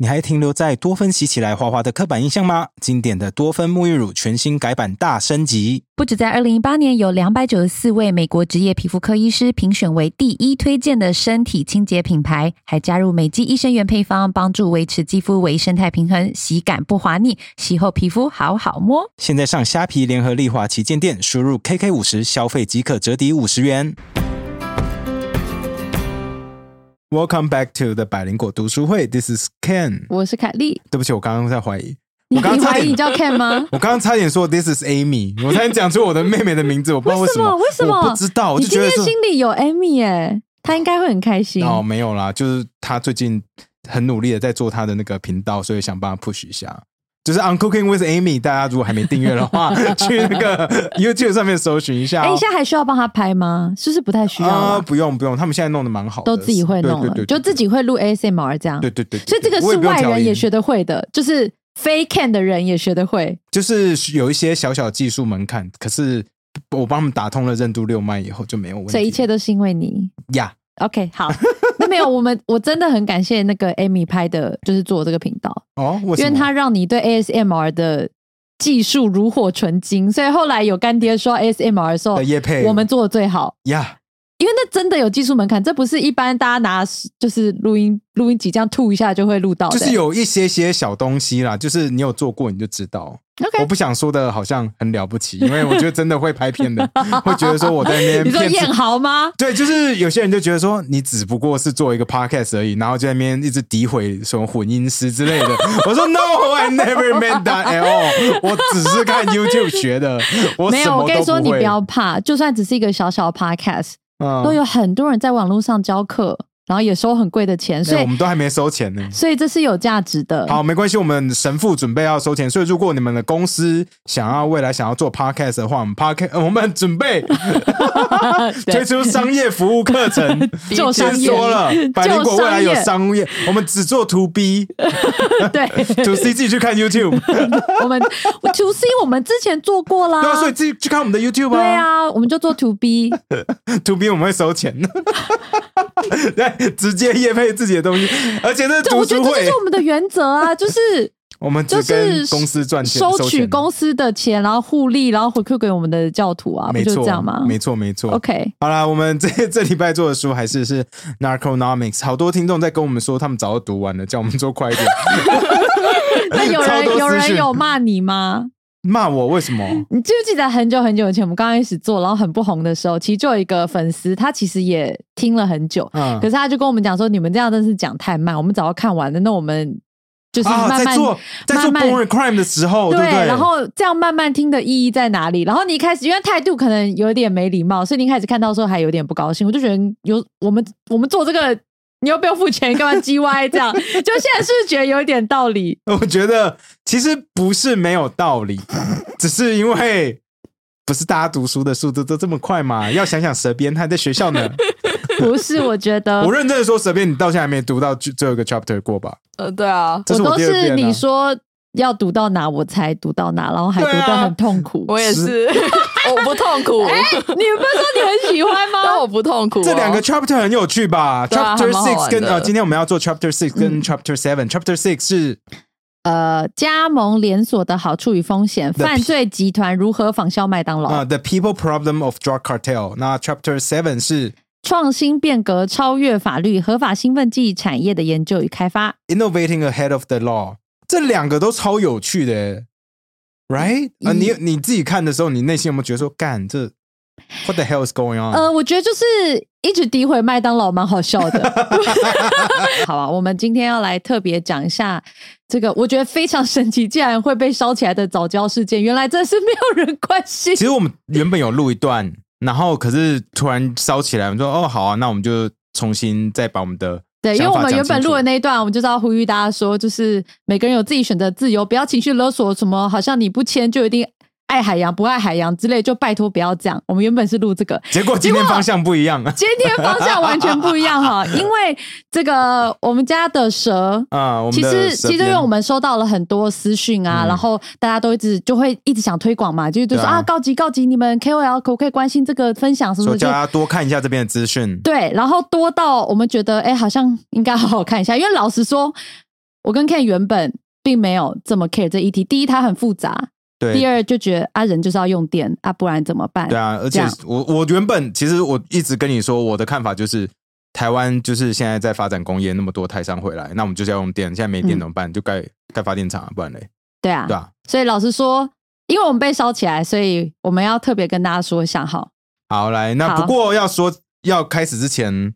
你还停留在多芬洗起来滑滑的刻板印象吗？经典的多芬沐浴乳全新改版大升级，不止在二零一八年有两百九十四位美国职业皮肤科医师评选为第一推荐的身体清洁品牌，还加入美肌益生元配方，帮助维持肌肤微生态平衡，洗感不滑腻，洗后皮肤好好摸。现在上虾皮联合利华旗舰店，输入 KK 五十消费即可折抵五十元。Welcome back to the 百灵果读书会，This is Ken。我是凯莉，对不起，我刚刚在怀疑，你我刚刚怀疑你叫 Ken 吗？我刚刚差点说 This is Amy，我差点讲出我的妹妹的名字，我不知道为什么，为什么我不知道，我你今天就觉得说心里有 Amy 耶，她应该会很开心。哦，没有啦，就是她最近很努力的在做她的那个频道，所以想帮她 push 一下。就是 On Cooking with Amy，大家如果还没订阅的话，去那个 YouTube 上面搜寻一下、哎，现在还需要帮他拍吗？是不是不太需要？不用不用，他们现在弄得蛮好的，都自己会弄了，就自己会录 ASMR 这样。对对对对所以这个是外人也学得会的，就是非 Can 的人也学得会。就是有一些小小技术门槛，可是我帮他们打通了任督六脉以后就没有问题。这一切都是因为你。呀 OK，好，那 没有，我们我真的很感谢那个 Amy 拍的，就是做这个频道，哦，因为他让你对 ASMR 的技术如火纯青，所以后来有干爹说 ASMR 的时候的，业配我们做的最好，呀因为那真的有技术门槛，这不是一般大家拿就是录音录音机这样吐一下就会录到的。就是有一些些小东西啦，就是你有做过你就知道。我不想说的好像很了不起，因为我觉得真的会拍片的，会觉得说我在那边你说骗自燕豪吗？对，就是有些人就觉得说你只不过是做一个 podcast 而已，然后就在那边一直诋毁什么混音师之类的。我说 No，I never meant that at all。我只是看 YouTube 学的，我没有，我跟你说，你不。要怕，就算只是一个小小 podcast，都有很多人在网络上教课，然后也收很贵的钱，所哎以我们都还没收钱呢。所以这是有价值的。好，没关系，我们神父准备要收钱，所以如果你们的公司想要未来想要做 podcast 的话，我们 podcast 呃我们准备 推出商业服务课程。就先说了，百灵果未来有商业，我们只做 to B，对，to C 自己去看 YouTube。我们 To C 我们之前做过啦，对啊，所以自己去看我们的 YouTube 对啊。啊，我们就做 To B，To B 我们会收钱，对，直接业配自己的东西，而且这，读书会我觉得这就是，我们的原则啊，就是我们就是公司赚钱，收取公司的钱，然后互利，然后回馈给我们的教徒啊，不没错就这样吗？没错，没错。OK，好啦，我们 这这礼拜做的书还是是 Narconomics，好多听众在跟我们说，他们早就读完了，叫我们做快一点。那有人有人有骂你吗？骂我为什么？你记不记得很久很久以前，我们刚开始做，然后很不红的时候，其实就有一个粉丝，他其实也听了很久，嗯可是他就跟我们讲说，你们这样真是讲太慢，我们早要看完了，那我们就是啊，慢慢、在做在做慢慢 Born Crime 的时候，对？然后这样慢慢听的意义在哪里？然后你一开始因为态度可能有点没礼貌，所以你一开始看到的时候还有点不高兴。我就觉得有我们我们做这个，你又不用付钱，干嘛叽歪这样？就现在是不是觉得有一点道理？我觉得其实不是没有道理，只是因为不是大家读书的速度都这么快嘛。要想想蛇鞭，他还在学校呢。不是，我觉得我认真的说，蛇鞭，你到现在还没读到最最后一个 chapter 过吧？呃，对啊，这是我都是你说要读到哪我才读到哪，然后还读对啊得很痛苦。我也是，我不痛苦，你不是说你很喜欢但吗？我不痛苦哦。这两个 chapter 很有趣吧啊？Chapter six 跟呃，今天我们要做 Chapter six 跟 Chapter seven。Chapter six 是呃，加盟连锁的好处与风险，犯罪集团如何仿效麦当劳，啊、The People Problem of Drug Cartel。那 Chapter seven 是创新变革，超越法律，合法兴奋剂产业的研究与开发。Innovating Ahead of the Law。这两个都超有趣的耶，right？啊、你你自己看的时候，你内心有没有觉得说，干这 What the hell is going on？、呃，我觉得就是一直诋毁麦当劳，蛮好笑的。好啊，我们今天要来特别讲一下这个，我觉得非常神奇，竟然会被烧起来的早教事件，原来真是没有人关心其。实我们原本有录一段，然后可是突然烧起来，我们说哦好啊，那我们就重新再把我们的对，因为我们原本录的那一段，我们就是要呼吁大家说，就是每个人有自己选择自由，不要情绪勒索，什么好像你不签就一定爱海洋不爱海洋之类，就拜托不要这样。我们原本是录这个，结果今天方向不一样 今天方向完全不一样哈，因为这个我们家的蛇。啊。其的实，其实因为我们收到了很多私讯啊，嗯然后大家都一直就会一直想推广嘛，就是就说啊啊，告急告急，你们 KOL 可不可以关心这个分享什么叫大家多看一下这边的资讯。对，然后多到我们觉得，哎，好像应该好好看一下，因为老实说，我跟 Ken 原本并没有这么 care 这议题。第一，它很复杂；对，第二，就觉得啊，人就是要用电啊，不然怎么办？对啊，而且我我原本其实我一直跟你说，我的看法就是，台湾就是现在在发展工业，那么多台商回来，那我们就是要用电，现在没电嗯怎么办？就盖盖发电厂啊，不然嘞，对啊，对啊。所以老实说，因为我们被烧起来，所以我们要特别跟大家说一下哈。好，来，那不过要说要开始之前，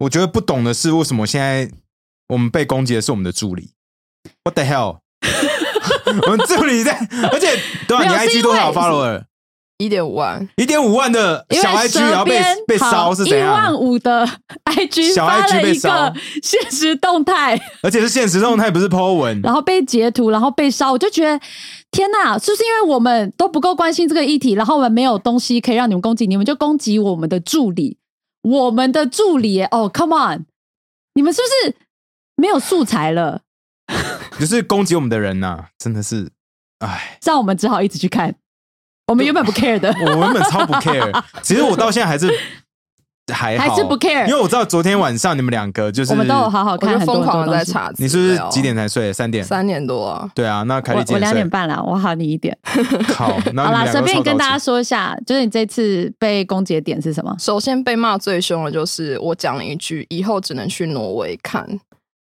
我觉得不懂的是，为什么现在我们被攻击的是我们的助理？What the hell？我们助理在，而且对啊，你 IG 多少为 follower？一点五万，一点五万的小 IG，然后被被烧是怎一万样？五的 IG 小 IG 一被烧个现实动态，而且是现实动态，不是 po 文。然后被截图，然后被烧，我就觉得天哪，是不是因为我们都不够关心这个议题，然后我们没有东西可以让你们攻击，你们就攻击我们的助理，我们的助理耶哦，come on，你们是不是没有素材了？就是攻击我们的人呐、真的是，唉，让我们只好一直去看。我们原本不 care 的，我原本超不 care，其实我到现在还是还好，还是不 care 因为我知道昨天晚上你们两个就是我们都有好好看疯狂的。在查。你是不是几点才睡？三点。三点多啊，对啊，那凯我我两点？半了，我好你一点。好，那好啦，随便跟大家家说一下，就是你这次被攻击的点是什么？首先被骂最凶的就是我讲了一句，以后只能去挪威看。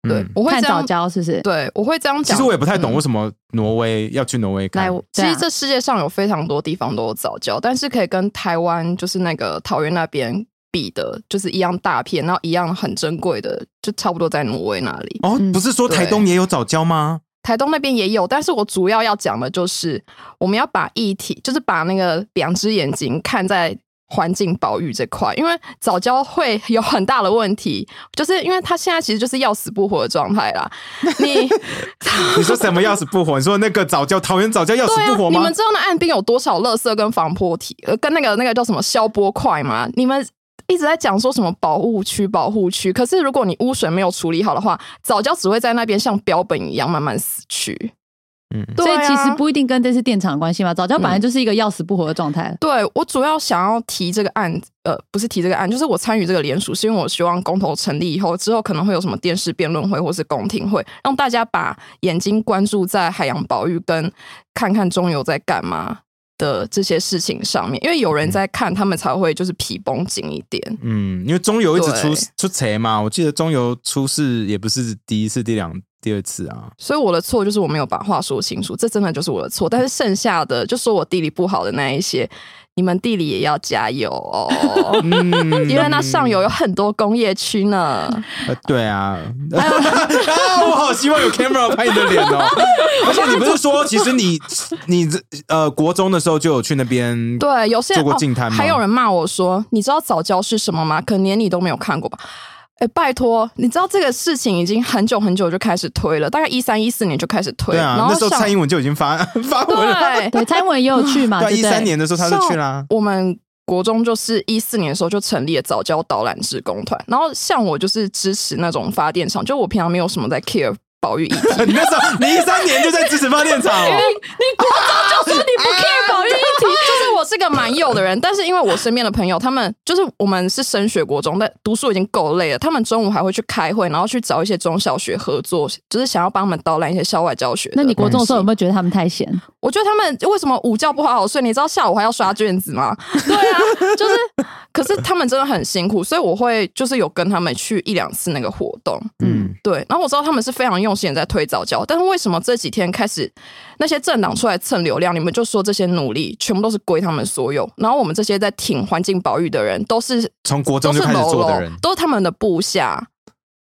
对，嗯我会看早这样，教是不是？对我会这样讲。其实我也不太懂嗯为什么挪威要去挪威看来，。对啊其实这世界上有非常多地方都有早教，但是可以跟台湾就是那个桃园那边比的，就是一样大片，然后一样很珍贵的，就差不多在挪威那里。哦，嗯不是说台东也有早教吗？台东那边也有，但是我主要要讲的就是我们要把议题，就是把那个两只眼睛看在环境保育这块，因为早教会有很大的问题，就是因为它现在其实就是要死不活的状态啦。你 你说什么要死不活？你说那个早教桃园早教要死不活吗你们？知道那岸边有多少垃圾跟防波体，呃，跟那个那个叫什么消波块吗？你们。一直在讲说什么保护区、保护区，可是如果你污水没有处理好的话，早教只会在那边像标本一样慢慢死去。嗯，对啊。所以其实不一定跟这次电厂有关系嘛，早教本来就是一个要死不活的状态。对我主要想要提这个案，呃，不是提这个案，就是我参与这个联署，是因为我希望公投成立以后，之后可能会有什么电视辩论会或是公听会，让大家把眼睛关注在海洋保育跟看看中油在干嘛的这些事情上面，因为有人在看，他们才会就是皮绷紧一点。嗯，因为中油一直出出贼嘛，我记得中油出事也不是第一次、第两、第二次啊。所以我的错就是我没有把话说清楚，这真的就是我的错。但是剩下的就说我地理不好的那一些，你们地理也要加油哦。嗯，因为那上游有很多工业区呢。呃，对啊，啊，我好希望有 camera 拍你的脸哦。而且你不是说，其实你你呃国中的时候就有去那边，对，有些人做过净滩吗哦还有人骂我说：“你知道早教是什么吗？可能连你都没有看过吧？”哎，拜托，你知道这个事情已经很久很久就开始推了，大概一三一四年就开始推，对啊，然后那时候蔡英文就已经发 发文了，对对，蔡英文也有去嘛，对啊，一？三年的时候他就去啦。我们国中就是一四年的时候就成立了早教导览职工团，然后像我就是支持那种发电厂，就我平常没有什么在 care 保育议题，你那时候你一三年就在支持发电厂哦，你国中就说你不 care 保育议题，就是我是个蛮幼的人，但是因为我身边的朋友，他们就是我们是升学国中，但读书已经够累了，他们中午还会去开会，然后去找一些中小学合作，就是想要帮他们导览一些校外教学那你国中的时候有没有觉得他们太闲？我觉得他们为什么午觉不好好睡？你知道下午还要刷卷子吗？对啊，就是，可是他们真的很辛苦，所以我会就是有跟他们去一两次那个活动。嗯，对，然后我知道他们是非常用心在推早教，但是为什么这几天开始那些政党出来蹭流量，你们就说这些努力全部都是归他们所有，然后我们这些在挺环境保育的人都是从国中都就是开始做的人，，都是他们的部下，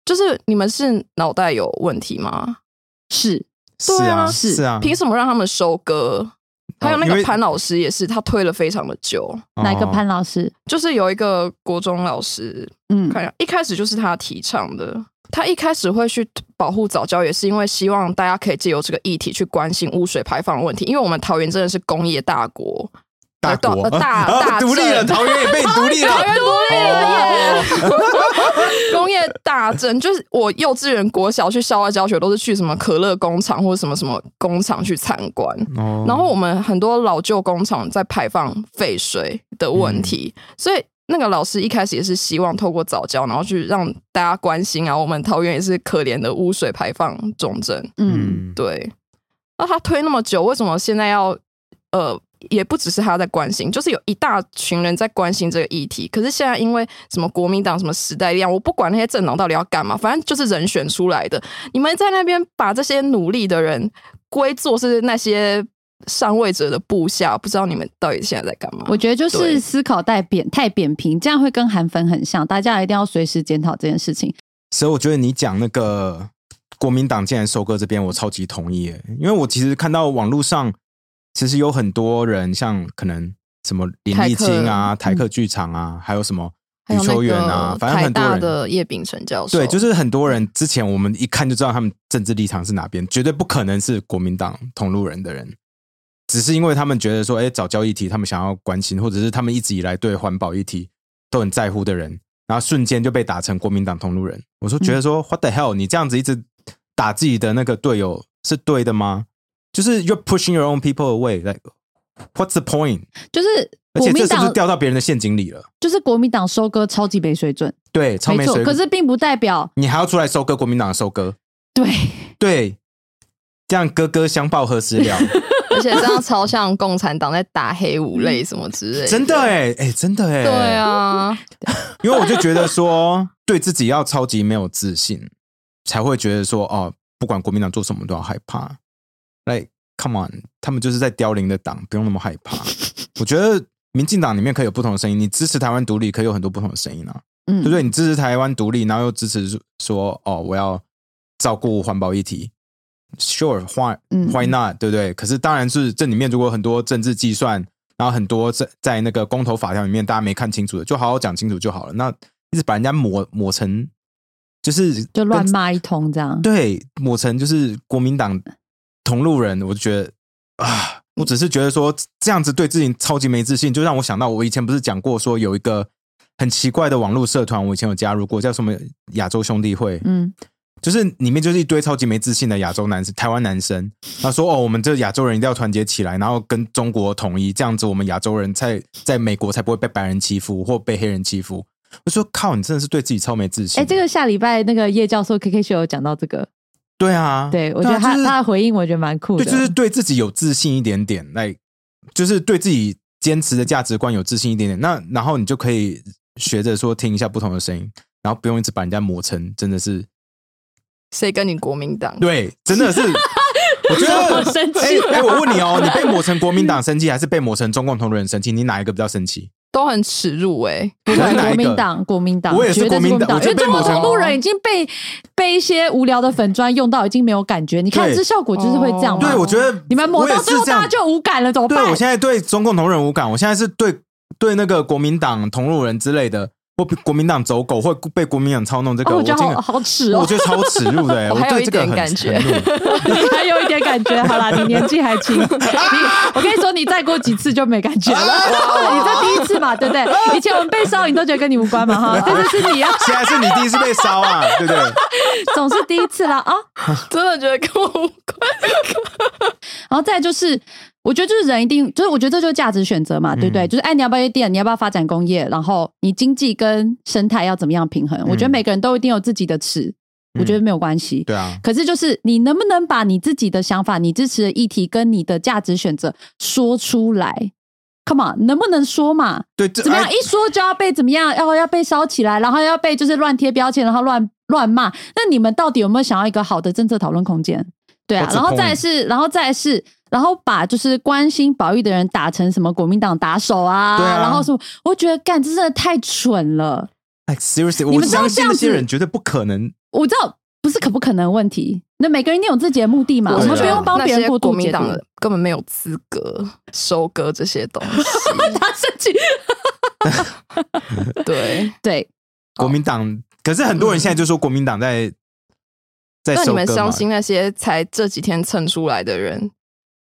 就是你们是脑袋有问题吗？是是啊是啊，凭什么让他们收割？还有那个潘老师也是，他推了非常的久。哪一个哦潘老师？就是有一个国中老师，嗯，看一下，一开始就是他提倡的。他一开始会去保护早教，也是因为希望大家可以借由这个议题去关心污水排放的问题。因为我们桃园真的是工业大国，大国呃大啊 大 独立了，桃园也被你独立了，桃园独立了耶！哦 工业大镇就是我幼稚园、国小去校外教学，都是去什么可乐工厂或者什么什么工厂去参观。哦然后我们很多老旧工厂在排放废水的问题，所以那个老师一开始也是希望透过早教，然后去让大家关心啊，我们桃园也是可怜的污水排放重镇。嗯，嗯，对，那他推那么久，为什么现在要呃，也不只是他在关心，就是有一大群人在关心这个议题。可是现在因为什么国民党什么时代力量，我不管那些政党到底要干嘛，反正就是人选出来的。你们在那边把这些努力的人归作是那些上位者的部下，不知道你们到底现在在干嘛？我觉得就是思考太扁太扁平，这样会跟韩粉很像，大家一定要随时检讨这件事情。所以我觉得你讲那个国民党竟然收割这边，我超级同意耶，因为我其实看到网络上其实有很多人，像可能什么林立清啊、台客剧场啊，还有什么余秋远啊，反正很多人。的叶秉成教授，对，就是很多人之前我们一看就知道他们政治立场是哪边，绝对不可能是国民党同路人的人，只是因为他们觉得说，哎，早教议题他们想要关心，或者是他们一直以来对环保议题都很在乎的人，然后瞬间就被打成国民党同路人。我说觉得说、w h a t the hell，你这样子一直打自己的那个队友是对的吗？就是 you're pushing your own people away，like what's the point？就是而且这是不是掉到别人的陷阱里了？就是国民党收割超级没水准，对，超没错。没水准。可是并不代表你还要出来收割国民党的收割，对，对，这样哥哥相报何时了？而且这样超像共产党在打黑五类什么之类的，真的哎、哎、真的哎、对，啊，因为我就觉得说，对自己要超级没有自信，才会觉得说，哦，不管国民党做什么都要害怕。Like come on，他们就是在凋零的党，不用那么害怕。我觉得民进党里面可以有不同的声音，你支持台湾独立，可以有很多不同的声音啊，嗯，对不对？你支持台湾独立，然后又支持说，哦，我要照顾环保议题。Sure，why 嗯 why not？对不对？可是当然是这里面如果很多政治计算，然后很多在在那个公投法条里面大家没看清楚的，就好好讲清楚就好了。那一直把人家抹抹成就是就乱骂一通这样。对，抹成就是国民党同路人，我就觉得啊，我只是觉得说这样子对自己超级没自信，就让我想到我以前不是讲过说有一个很奇怪的网络社团，我以前有加入过，叫什么亚洲兄弟会，嗯，就是里面就是一堆超级没自信的亚洲男生、台湾男生，他说哦，我们这亚洲人一定要团结起来，然后跟中国统一，这样子我们亚洲人在在美国才不会被白人欺负或被黑人欺负。我说靠，你真的是对自己超没自信。哎、这个下礼拜那个叶教授 K K 秀有讲到这个，对啊，对我觉得他、啊就是他的回应我觉得蛮酷的，对，就是对自己有自信一点点，来，就是对自己坚持的价值观有自信一点点。那然后你就可以学着说听一下不同的声音，然后不用一直把人家磨成真的是谁跟你国民党？对，真的是。我觉得我生气哎、哎我问你哦，你被 抹成国民党生气，还是被抹成中共同路人生气？你哪一个比较生气？都很耻辱哎、不你是哪一个管国民党，国民党，我也是绝对国民党我因为中国同路人已经被被一些无聊的粉砖用到，已经没有感觉。你看这效果就是会这样嘛？对，我觉得你们抹到最后，大家就无感了，怎么办？对我现在对中共同人无感，我现在是对对那个国民党同路人之类的，或国民党走狗，或被国民党操弄这个，哦，我觉得好好耻哦我，觉得超耻辱的、欸，我还有一对这个很点感觉 还有一点感觉。好啦，你年纪还轻，你我跟你说，你再过几次就没感觉了。你这第一次嘛，对不对？以前我们被烧，你都觉得跟你无关嘛，哈，这次是你啊，现在是你第一次被烧啊，对不对？总是第一次啦啊。真的觉得跟我无关。然后再就是，我觉得就是人一定，就是我觉得这就是价值选择嘛，对不对？嗯就是哎，你要不要店，你要不要发展工业，然后你经济跟生态要怎么样平衡？我觉得每个人都一定有自己的尺，我觉得没有关系。对啊，可是就是你能不能把你自己的想法、你支持的议题跟你的价值选择说出来？Come on，能不能说嘛？对，这怎么样？哎一说就要被怎么样？要要被烧起来，然后要被就是乱贴标签，然后乱乱骂。那你们到底有没有想要一个好的政策讨论空间？对啊然后再是，然后再是，然后把就是关心保育的人打成什么国民党打手啊，对啊然后什么？我觉得干这真的太蠢了。like seriously，我你们知道相信那些这样子人绝对不可能。我知道不是可不可能的问题，那每个人一定有自己的目的嘛，我们不用帮别人那些过度解读国民党。的根本没有资格收割这些东西。他生气，对，对，国民党，可是很多人现在就说国民党在在那你收割嘛们相信那些才这几天蹭出来的人，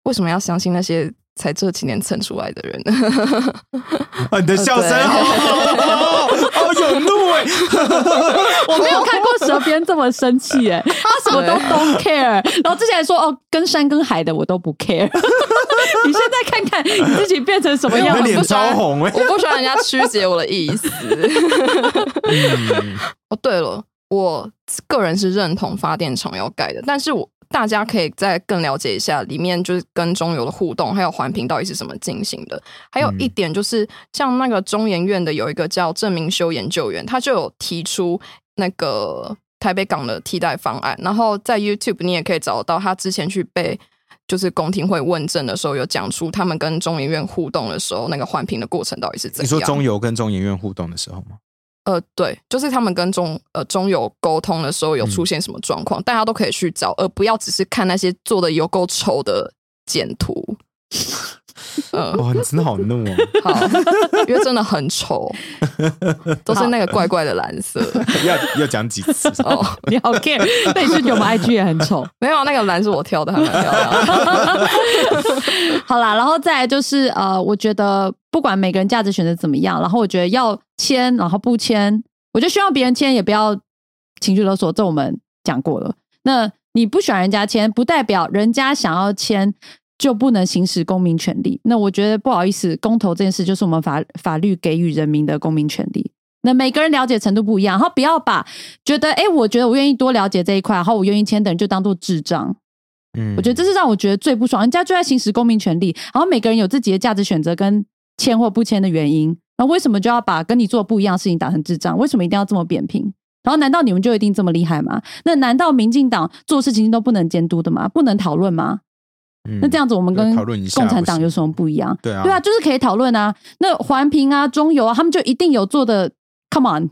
为什么要相信那些才这几年蹭出来的人呢？啊你的笑声好好好有怒哎！我没有看过蛇鞭这么生气，哎，他什么都对 don't care，然后之前还说哦，跟山跟海的我都不 care，你现在看看你自己变成什么样子？你的脸超红哎、我不喜欢人家曲解我的意思。嗯哦，对了，我个人是认同发电厂要盖的，但是我大家可以再更了解一下里面就是跟中游的互动，还有环评到底是怎么进行的。还有一点就是，像那个中研院的有一个叫郑明修研究员，他就有提出那个台北港的替代方案，然后在 YouTube 你也可以找到他之前去被。就是公听会问政的时候，有讲出他们跟中研院互动的时候，那个环评的过程到底是怎样？你说中油跟中研院互动的时候吗？呃，对，就是他们跟中呃中油沟通的时候有出现什么状况，大家都可以去找，而不要只是看那些做的有够丑的简图。嗯，哇，你真的好怒哦！好，因为真的很丑，都是那个怪怪的蓝色。要要讲几次？哦，你好 care，那你是觉得我们 IG 也很丑？没有，那个蓝是我挑的，还蛮漂亮的。好啦，然后再来就是呃，我觉得不管每个人价值选择怎么样，然后我觉得要签，然后不签，我就希望别人签也不要情绪勒索，这我们讲过了。那你不喜欢人家签，不代表人家想要签就不能行使公民权利。那我觉得不好意思，公投这件事就是我们法法律给予人民的公民权利。那每个人了解程度不一样，然后不要把觉得哎，诶我觉得我愿意多了解这一块，然后我愿意签的人就当做智障。嗯我觉得这是让我觉得最不爽，人家就在行使公民权利，然后每个人有自己的价值选择跟签或不签的原因，那为什么就要把跟你做不一样的事情打成智障？为什么一定要这么扁平？然后难道你们就一定这么厉害吗？那难道民进党做事情都不能监督的吗？不能讨论吗？嗯那这样子我们跟共产党有什么不一样？对啊，对啊，就是可以讨论啊。那环评啊、中油啊，他们就一定有做的。Come on，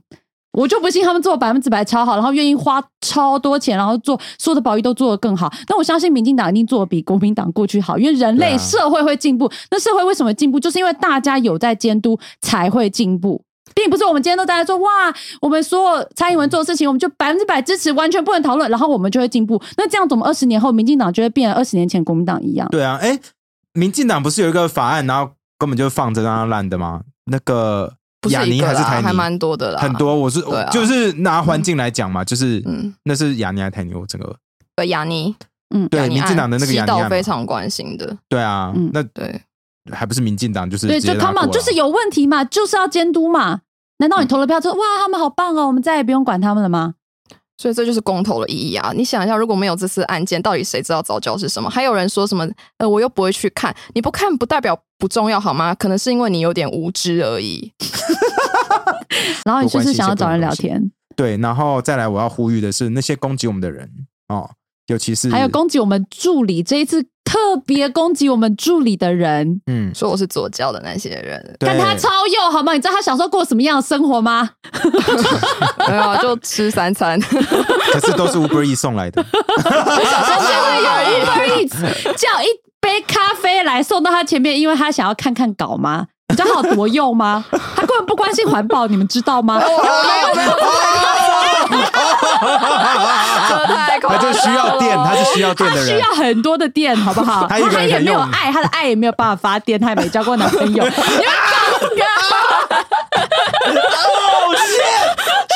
我就不信他们做百分之百超好，然后愿意花超多钱，然后做所有的保育都做得更好。但我相信民进党一定做得比国民党过去好，因为人类社会会进步。那社会为什么进步？就是因为大家有在监督才会进步。并不是我们今天都在说哇，我们所有蔡英文做的事情，我们就百分之百支持，完全不能讨论，然后我们就会进步。那这样怎么二十年后，民进党就会变二十年前国民党一样。对啊，哎，民进党不是有一个法案，然后根本就放着让它烂的吗？那个雅尼一个啦还是台尼？还蛮多的啦，很多。我是就是拿环境来讲嘛，就是嗯那是雅尼还是台尼？我整个对雅尼，嗯，对民进党的那个西岛雅尼案嘛非常关心的，对啊嗯，那对。还不是民进党，就是对，就直接拉 come on，过啊就是有问题嘛，就是要监督嘛。难道你投了票之后，哇，他们好棒哦，我们再也不用管他们了吗？所以这就是公投的意义啊！你想一下，如果没有这次案件，到底谁知道早教是什么？还有人说什么？呃，我又不会去看，你不看不代表不重要好吗？可能是因为你有点无知而已。然后你就是想要找人聊天，对，然后再来我要呼吁的是那些攻击我们的人哦，尤其是还有攻击我们助理，这一次特别攻击我们助理的人，嗯，说我是左教的那些人，对但他超右好吗？你知道他小时候过什么样的生活吗？没有啊，就吃三餐。可是都是 Uber E 送来的，他现在有 Uber Eats 叫一杯咖啡来送到他前面，因为他想要看看稿吗？你知道他有多右吗？他根本不关心环保，你们知道吗？他就需要电，他是需要电的人他需要。很多的电，好不好？他也没有爱，他的爱也没有办法发电，他也没交过男朋友。你们搞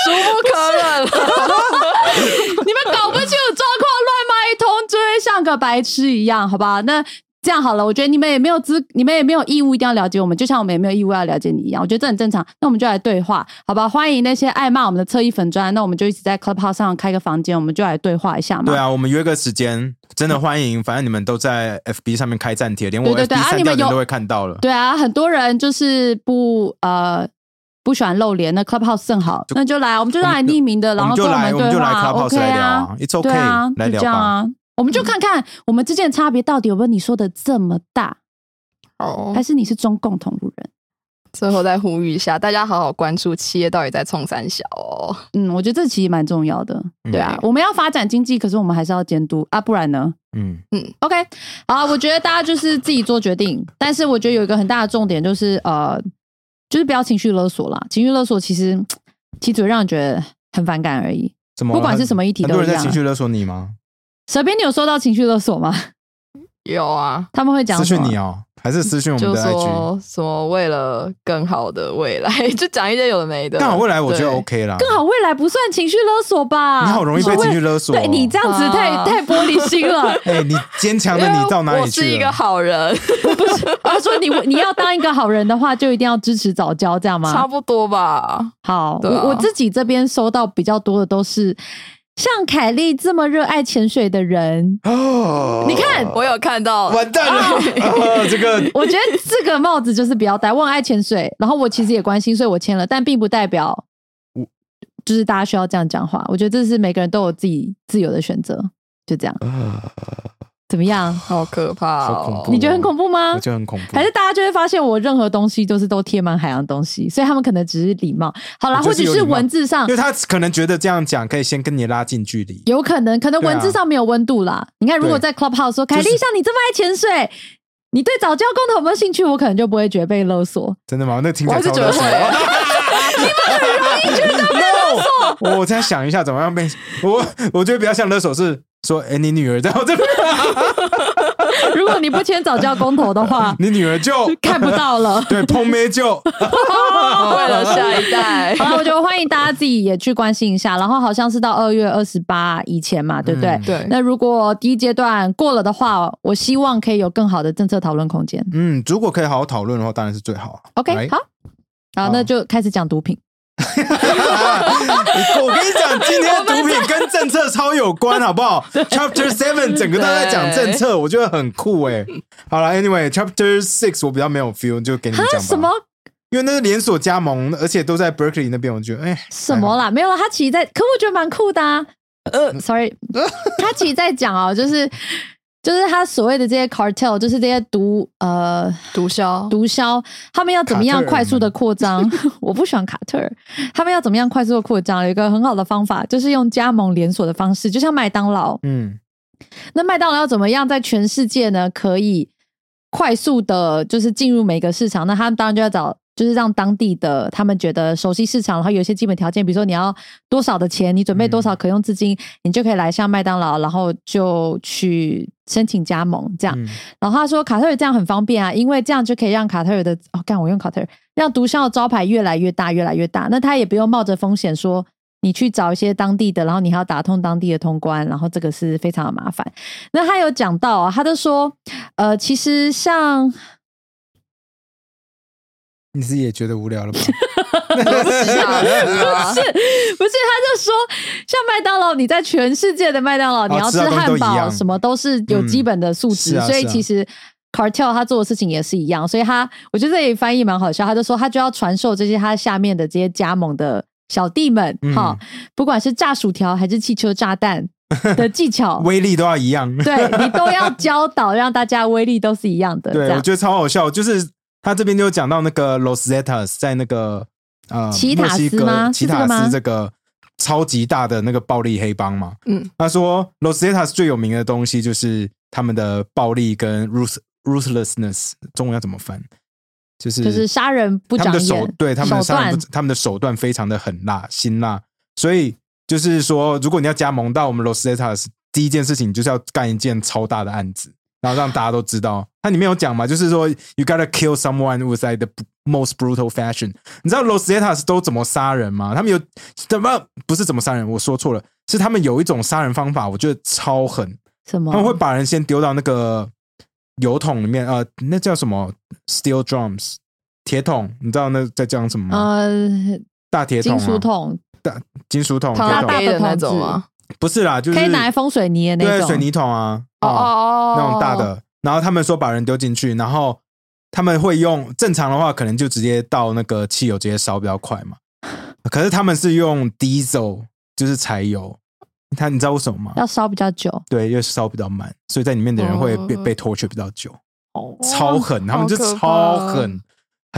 俗不可忍了。你们搞不清楚状况，乱骂一通，就会像个白痴一样，好不好？那这样好了，我觉得你们也没有资，你们也没有义务一定要了解我们，就像我们也没有义务要了解你一样。我觉得这很正常。那我们就来对话，好吧？欢迎那些爱骂我们的侧翼粉砖，那我们就一起在 Clubhouse 上开个房间，我们就来对话一下嘛。对啊，我们约个时间，真的欢迎。反正你们都在 FB 上面开站帖，连我 FB 对啊删你们有掉的人都会看到了。对啊，很多人就是不呃不喜欢露脸，那 Clubhouse 正好，那就来，我们就让来匿名的，我然后来，我们就来话 Clubhouse，OK 来聊啊啊，It's 对 OK，啊，来聊吧。我们就看看我们之间的差别到底有没有你说的这么大，哦还，是你是中共同路人？最后再呼吁一下，大家好好关注企业到底在冲三小哦。嗯，我觉得这其实蛮重要的。对啊，我们要发展经济，可是我们还是要监督啊，不然呢嗯嗯，？OK，好，我觉得大家就是自己做决定，但是我觉得有一个很大的重点就是呃，就是不要情绪勒索啦。情绪勒索其实其实只会让人觉得很反感而已。怎么？不管是什么议题很多人都一样啊在情绪勒索你吗？蛇边，你有收到情绪勒索吗？有啊，他们会讲私讯你哦，还是私讯我们就的 IG。说什么为了更好的未来，就讲一些有的没的。更好未来，我觉得 OK 啦。更好未来不算情绪勒索吧？你好容易被情绪勒索哦对你这样子太啊太玻璃心了。哎，你坚强的你到哪里去我是一个？好人，他说你你要当一个好人的话，就一定要支持早教，这样吗？差不多吧。好，啊我我自己这边收到比较多的都是像凯莉这么热爱潜水的人，哦，你看我有看到，完蛋了，哦这个 我觉得这个帽子就是不要戴。我很爱潜水，然后我其实也关心，所以我签了，但并不代表我就是大家需要这样讲话。我觉得这是每个人都有自己自由的选择，就这样。怎么样？好可怕哦！好恐怖你觉得很恐怖吗我？觉得很恐怖。还是大家就会发现我任何东西都是都贴满海洋东西，所以他们可能只是礼貌。好啦，或者是文字上因为他可能觉得这样讲可以先跟你拉近距离。有可能，可能文字上没有温度啦。你看，如果在 Clubhouse 说凯就是莉像你这么爱潜水，你对早教公投有没有兴趣？我可能就不会觉得被勒索。真的吗？那听起来我还是 觉得被勒索 我再想一下怎么样被我，我觉得比较像勒索是说，哎、你女儿在我这边，如果你不签早教公投的话，你女儿就看不到了。对碰妹就为了下一代，好了，我觉得欢迎大家自己也去关心一下。然后好像是到二月二十八以前嘛，对不对？嗯对那如果第一阶段过了的话，我希望可以有更好的政策讨论空间。嗯，如果可以好好讨论的话，当然是最好啊。OK，好，好，好那就开始讲毒品。我跟你讲，今天毒品跟政策超有关，好不好？Chapter Seven 整个都在讲政策，我觉得很酷哎。好了，Anyway，Chapter Six 我比较没有 feel，就给你讲吧。什么？因为那是连锁加盟，而且都在 Berkeley 那边，我觉得哎，什么啦？没有啦，他其实在，可我觉得蛮酷的啊。呃，sorry，他其实在讲哦，就是就是他所谓的这些 cartel，就是这些毒呃毒枭，毒枭，他们要怎么样快速的扩张？我不喜欢卡特尔，他们要怎么样快速的扩张？有一个很好的方法，就是用加盟连锁的方式，就像麦当劳。嗯，那麦当劳要怎么样在全世界呢？可以快速的，就是进入每个市场？那他们当然就要找。就是让当地的他们觉得熟悉市场，然后有一些基本条件，比如说你要多少的钱，你准备多少可用资金，你就可以来向麦当劳，然后就去申请加盟这样。嗯然后他说卡特尔这样很方便啊，因为这样就可以让卡特尔的哦，干我用卡特尔，让毒枭的招牌越来越大，越来越大。那他也不用冒着风险说你去找一些当地的，然后你还要打通当地的通关，然后这个是非常的麻烦。那他有讲到啊，他就说，呃，其实像你自己也觉得无聊了吧？不是不是，他就说，像麦当劳，你在全世界的麦当劳，你要吃汉堡，什么都是有基本的素质，所以其实。cartel 他做的事情也是一样，所以他我觉得这里翻译蛮好笑。他就说他就要传授这些他下面的这些加盟的小弟们，嗯哈、不管是炸薯条还是汽车炸弹的技巧，威力都要一样。对你都要教导，让大家威力都是一样的。这对，我样觉得超好笑，就是他这边就讲到那个 Los Zetas 在那个呃奇塔斯吗？奇塔斯这个超级大的那个暴力黑帮嘛。嗯，他说 Los Zetas 最有名的东西就是他们的暴力跟 ruth ruthlessness，中文要怎么翻？就是就是杀人不长他们的手眼，对他们的手段。杀人不，他们的手段非常的狠辣、辛辣，所以就是说，如果你要加盟到我们 Los Zetas，第一件事情就是要干一件超大的案子，然后让大家都知道。它里面有讲嘛，就是说 you gotta kill someone with like the most brutal fashion。你知道 Los Zetas 都怎么杀人吗？他们有怎么不是怎么杀人？我说错了，是他们有一种杀人方法，我觉得超狠。什么？他们会把人先丢到那个油桶里面，呃，那叫什么 steel drums 铁桶，你知道那在讲什么吗？呃大铁桶、金啊，属桶，大金属桶、桶，大的那种吗？不是啦，就是可以拿来封水泥的那种对水泥桶啊，哦哦哦，那种大的。然后他们说把人丢进去，然后他们会用正常的话，可能就直接倒那个汽油直接烧比较快嘛。可是他们是用 diesel，就是柴油。他你知道为什么吗？要烧比较久，对，因为烧比较慢，所以在里面的人会被、哦被 torture 比较久。哦超狠，他们就超狠，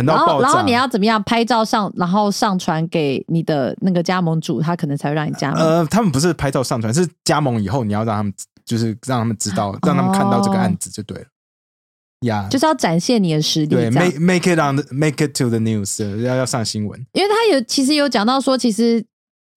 然后，爆炸。然后你要怎么样拍照上，然后上传给你的那个加盟主，他可能才会让你加盟。呃，他们不是拍照上传，是加盟以后你要让他们，就是让他们知道，让他们看到这个案子就对了。呀、就是要展现你的实力，对这样，make make it on the, make it to the news，对要要上新闻。因为他有其实有讲到说，其实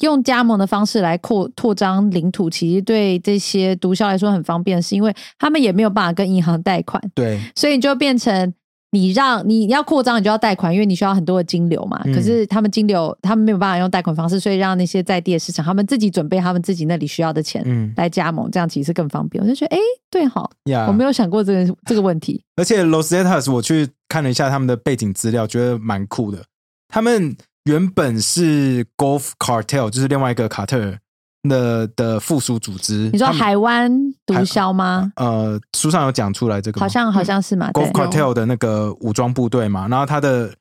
用加盟的方式来扩拓张领土，其实对这些毒枭来说很方便，是因为他们也没有办法跟银行贷款，对，所以你就变成你让你要扩张，你就要贷款，因为你需要很多的金流嘛。嗯可是他们金流，他们没有办法用贷款方式，所以让那些在地的市场，他们自己准备他们自己那里需要的钱嗯来加盟，这样其实更方便。我就觉得，哎，对哈，呀我没有想过这个这个问题。而且 Los Zetas 我去看了一下他们的背景资料，觉得蛮酷的。他们原本是 Golf Cartel，就是另外一个卡特尔的的附属组织。你说海湾毒枭吗？呃，书上有讲出来这个好像好像是嘛，Cartel 的那个武装部队嘛，然后他的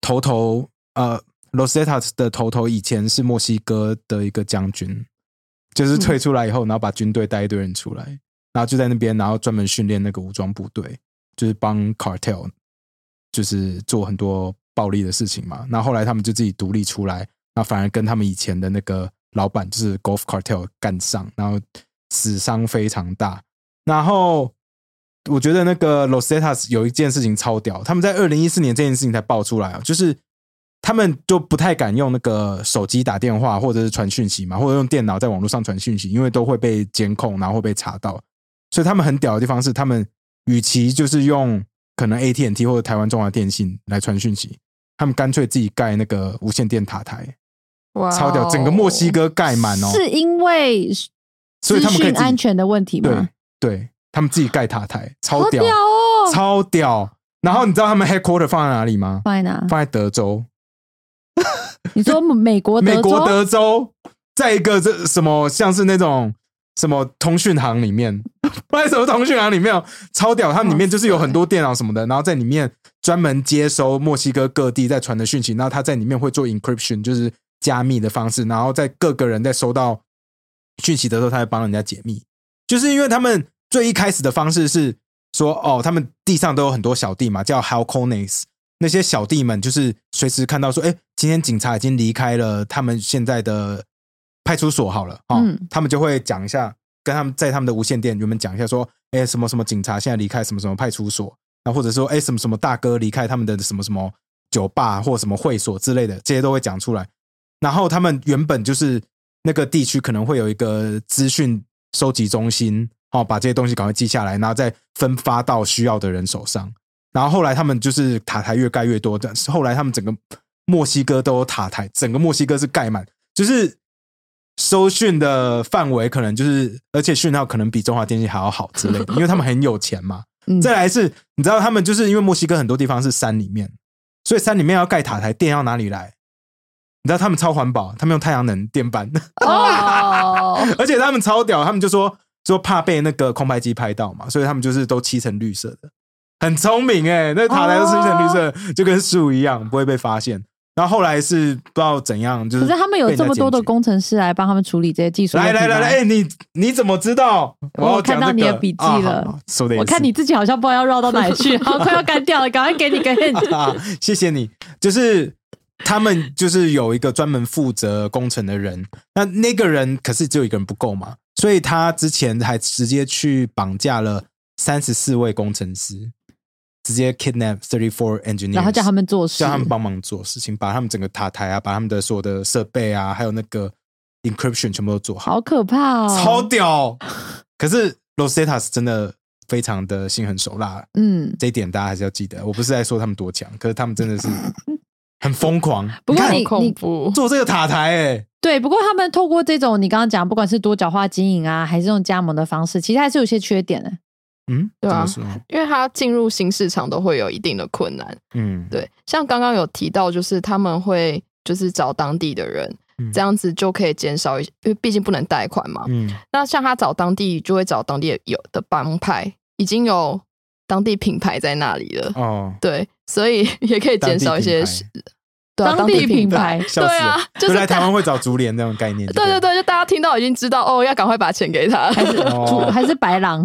头头呃 Los Zetas 的头头以前是墨西哥的一个将军，就是退出来以后，然后把军队带一堆人出来，然后就在那边，然后专门训练那个武装部队，就是帮 Cartel 就是做很多暴力的事情嘛。那后后来他们就自己独立出来，那反而跟他们以前的那个老板就是 Golf Cartel 干上，然后死伤非常大。然后我觉得那个 Los Zetas 有一件事情超屌，他们在二零一四年这件事情才爆出来啊，就是他们就不太敢用那个手机打电话或者是传讯息嘛，或者用电脑在网络上传讯息，因为都会被监控，然后会被查到。所以他们很屌的地方是，他们与其就是用可能 AT&T 或者台湾中华电信来传讯息，他们干脆自己盖那个无线电塔台，超屌，整个墨西哥盖满哦。是因为资所以他们安全的问题吗？对，他们自己盖塔台，超好屌哦！超屌。然后你知道他们 headquarter 放在哪里吗？放在哪？放在德州，你说美国德州？美国德州，在一个这什么像是那种什么通讯行里面，放在什么通讯行里面哦超屌，它里面就是有很多电脑什么的，然后在里面专门接收墨西哥各地在传的讯息，然后他在里面会做 encryption，就是加密的方式，然后在各个人在收到讯息的时候，他会帮人家解密。就是因为他们最一开始的方式是说，哦，他们地上都有很多小弟嘛，叫 halcones，那些小弟们就是随时看到说，哎，今天警察已经离开了他们现在的派出所，好了，哦，嗯他们就会讲一下，跟他们在他们的无线电原本讲一下说，哎，什么什么警察现在离开什么什么派出所，那或者说，哎，什么什么大哥离开他们的什么什么酒吧或什么会所之类的，这些都会讲出来。然后他们原本就是那个地区可能会有一个资讯收集中心，哦，把这些东西赶快记下来，然后再分发到需要的人手上。然后后来他们就是塔台越盖越多，但是后来他们整个墨西哥都有塔台，整个墨西哥是盖满，就是收讯的范围可能就是，而且讯号可能比中华电信还要好之类的，因为他们很有钱嘛。嗯再来是，你知道他们就是因为墨西哥很多地方是山里面，所以山里面要盖塔台，电要哪里来？你知道他们超环保，他们用太阳能电板，哦，而且他们超屌，他们就说说怕被那个空拍机拍到嘛，所以他们就是都漆成绿色的，很聪明哎、那塔台都漆成绿色，就跟树一样，不会被发现。然后后来是不知道怎样，就是可是他们有这么多的工程师来帮他们处理这些技术来来来来，哎、你你怎么知道？我看到你的笔记啊了我看你自己好像不知道要绕到哪里去，好，快要干掉了，赶快给你个 hint。啊，谢谢你。就是他们就是有一个专门负责工程的人，那那个人可是只有一个人不够嘛，所以他之前还直接去绑架了三十四位工程师，直接 kidnap thirty four engineers，然后叫他们做事，叫他们帮忙做事情，把他们整个塔台啊，把他们的所有的设备啊，还有那个 encryption 全部都做好，好可怕哦，超屌。可是 Rosetta 是真的非常的心狠手辣，嗯。这一点大家还是要记得。我不是在说他们多强，可是他们真的是很疯狂。不过你你恐怖，做这个塔台、欸，对，不过他们透过这种你刚刚讲，不管是多角化经营啊，还是用加盟的方式，其实还是有些缺点的。嗯，对啊？因为他进入新市场都会有一定的困难。嗯，对，像刚刚有提到，就是他们会就是找当地的人，嗯这样子就可以减少一，因为毕竟不能贷款嘛。嗯，那像他找当地，就会找当地有的帮派，已经有当地品牌在那里了。哦，对，所以 也可以减少一些当地品对啊当地品牌。牌笑死了！对啊就是就来台大湾会找竹联这种概念。对对对对，就大家听到已经知道哦，要赶快把钱给他。还是哦还是白狼，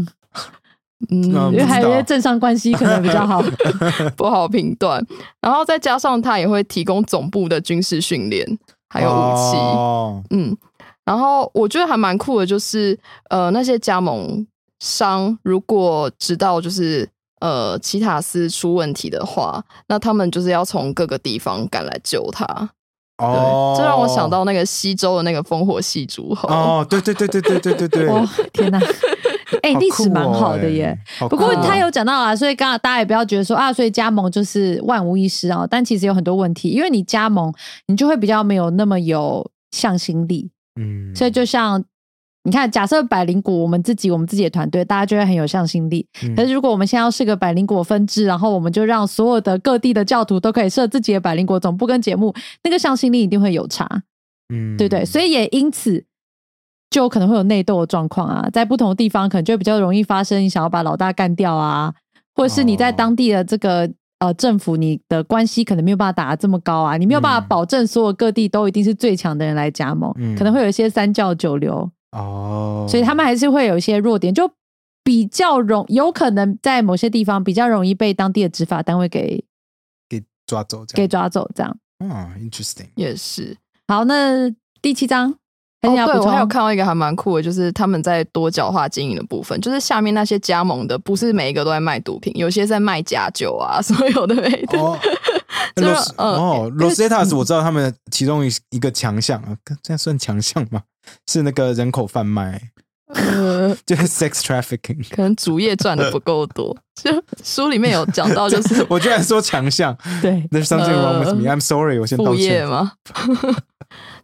嗯，嗯因为还有些政商关系可能比较好。不好评断。然后再加上他也会提供总部的军事训练，还有武器。哦，嗯，然后我觉得还蛮酷的，就是呃，那些加盟商如果知道就是呃奇塔斯出问题的话，那他们就是要从各个地方赶来救他。哦，这让我想到那个西周的那个烽火戏诸侯。哦，对对对对对对对对，哦，天哪！哎、好历史蛮好的耶。不过他有讲到啊，所以刚刚大家也不要觉得说啊，所以加盟就是万无一失啊。但其实有很多问题，因为你加盟，你就会比较没有那么有向心力。嗯，所以就像你看，假设百灵果我们自己我们自己的团队，大家就会很有向心力。嗯可是如果我们现在要是个百灵果分支，然后我们就让所有的各地的教徒都可以设自己的百灵果总部跟节目，那个向心力一定会有差。嗯对不对？所以也因此就可能会有内斗的状况啊，在不同的地方可能就比较容易发生，你想要把老大干掉啊，或者是你在哦当地的这个。呃，政府你的关系可能没有办法打得这么高啊，你没有办法嗯保证所有各地都一定是最强的人来加盟，嗯可能会有一些三教九流，哦，所以他们还是会有一些弱点，就比较容有可能在某些地方比较容易被当地的执法单位给给抓走，给抓走，这样。嗯，interesting，也是。好，那第七章对，我还有？看到一个还蛮酷的，就是他们在多角化经营的部分，就是下面那些加盟的，不是每一个都在卖毒品，有些在卖假酒啊，所有的没的。哦。，Rosetas 我知道他们其中一一个强项啊，这样算强项吗？是那个人口贩卖，呃，就是 sex trafficking。可能主业赚的不够多。就书里面有讲到，就是我居然说强项对，，There's something wrong with me. 呃 I'm sorry，我先道副业歉。吗？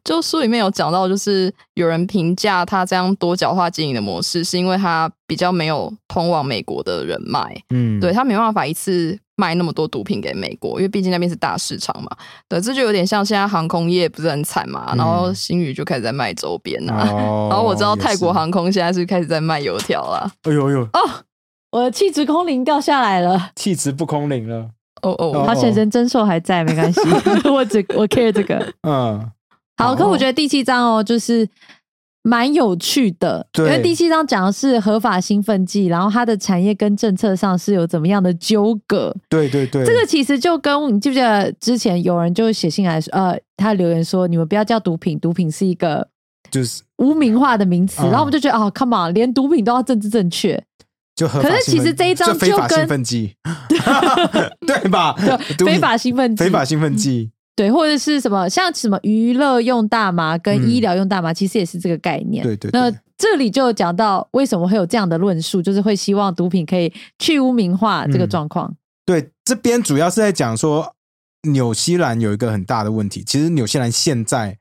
就书里面有讲到，就是有人评价他这样多角化经营的模式，是因为他比较没有通往美国的人脉，嗯，对他没办法一次卖那么多毒品给美国，因为毕竟那边是大市场嘛。对，这就有点像现在航空业不是很惨嘛，嗯然后新宇就开始在卖周边啊，哦，然后我知道泰国，航空现在是开始在卖油条啦。哎呦呦，哦，我的气质空灵掉下来了。气质不空灵了。哦哦，好险，人真兽还在，没关系，我只我 care 这个。嗯，好，可我觉得第七章哦，就是蛮有趣的，因为第七章讲的是合法兴奋剂，然后它的产业跟政策上是有怎么样的纠葛。对对对，这个其实就跟你记不记得之前有人就写信来说，呃，他留言说你们不要叫毒品，毒品是一个就是污名化的名词，嗯然后我们就觉得哦，come on，连毒品都要政治正确，就可是其实这一章就非法兴奋剂，对吧？非法兴奋剂。非法兴奋剂，对，或者是什么像什么娱乐用大麻跟嗯医疗用大麻，其实也是这个概念。对对那对，这里就讲到为什么会有这样的论述，就是会希望毒品可以去污名化这个嗯状况。对，这边主要是在讲说，纽西兰有一个很大的问题。其实纽西兰现在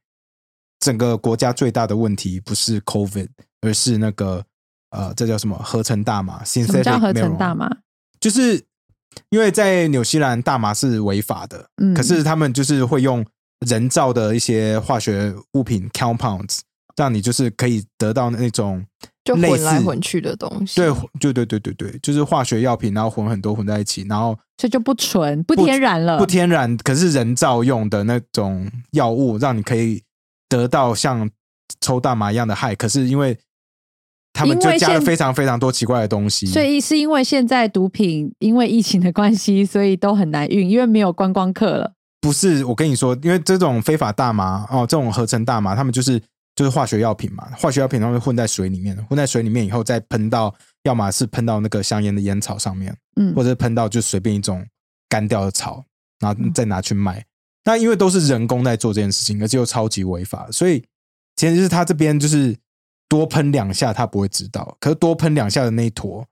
整个国家最大的问题不是 COVID，而是那个呃，这叫什么合成大麻什么 （synthetic 叫合成大麻？就是因为在纽西兰大麻是违法的，嗯可是他们就是会用人造的一些化学物品 compounds，让你就是可以得到那种就混来混去的东西。对对对对对对，就是化学药品，然后混很多混在一起，然后这就不纯不不天然了，不天然，可是人造用的那种药物，让你可以得到像抽大麻一样的害。可是因为他们就加了非常非常多奇怪的东西，所以是因为现在毒品因为疫情的关系，所以都很难运，因为没有观光客了。不是我跟你说，因为这种非法大麻哦，这种合成大麻，他们就是就是化学药品嘛，化学药品他们混在水里面，混在水里面以后再喷到，要么是喷到那个香烟的烟草上面，嗯或者是喷到就随便一种干掉的草，然后再拿去卖。那因为都是人工在做这件事情，而且又超级违法，所以其实就是他这边就是多喷两下他不会知道，可是多喷两下的那一坨